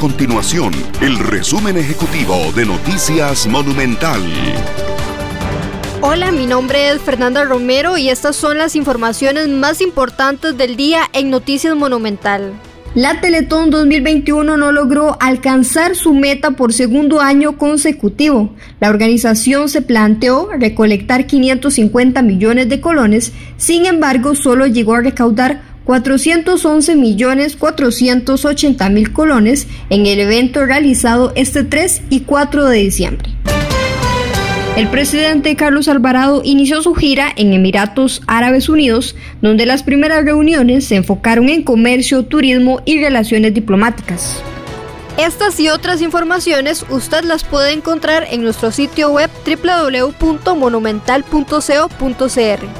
continuación el resumen ejecutivo de Noticias Monumental. Hola, mi nombre es Fernanda Romero y estas son las informaciones más importantes del día en Noticias Monumental. La Teletón 2021 no logró alcanzar su meta por segundo año consecutivo. La organización se planteó recolectar 550 millones de colones, sin embargo solo llegó a recaudar 411 millones 480 mil colones en el evento realizado este 3 y 4 de diciembre. El presidente Carlos Alvarado inició su gira en Emiratos Árabes Unidos, donde las primeras reuniones se enfocaron en comercio, turismo y relaciones diplomáticas. Estas y otras informaciones usted las puede encontrar en nuestro sitio web www.monumental.co.cr.